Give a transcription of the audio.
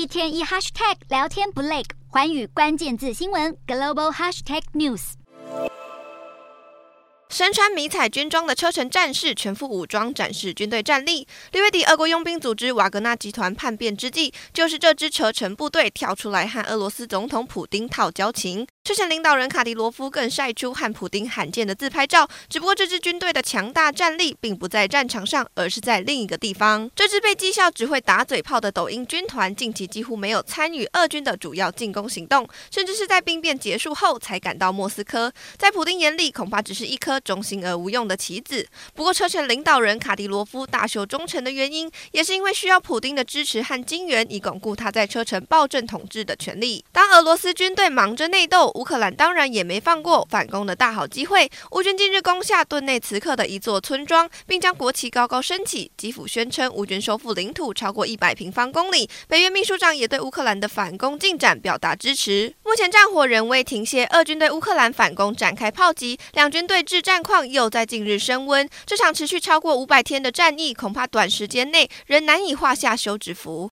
一天一 hashtag 聊天不累，环宇关键字新闻 global hashtag news。身穿迷彩军装的车臣战士全副武装展示军队战力。六月底，俄国佣兵组织瓦格纳集团叛变之际，就是这支车臣部队跳出来和俄罗斯总统普丁套交情。车臣领导人卡迪罗夫更晒出和普丁罕见的自拍照。只不过，这支军队的强大战力并不在战场上，而是在另一个地方。这支被讥笑只会打嘴炮的抖音军团，近期几乎没有参与俄军的主要进攻行动，甚至是在兵变结束后才赶到莫斯科。在普丁眼里，恐怕只是一颗忠心而无用的棋子。不过，车臣领导人卡迪罗夫大秀忠诚的原因，也是因为需要普丁的支持和金援，以巩固他在车臣暴政统治的权利。当俄罗斯军队忙着内斗，乌克兰当然也没放过反攻的大好机会。乌军近日攻下顿内茨克的一座村庄，并将国旗高高升起。基辅宣称乌军收复领土超过一百平方公里。北约秘书长也对乌克兰的反攻进展表达支持。目前战火仍未停歇，俄军对乌克兰反攻展开炮击，两军对峙战况又在近日升温。这场持续超过五百天的战役，恐怕短时间内仍难以画下休止符。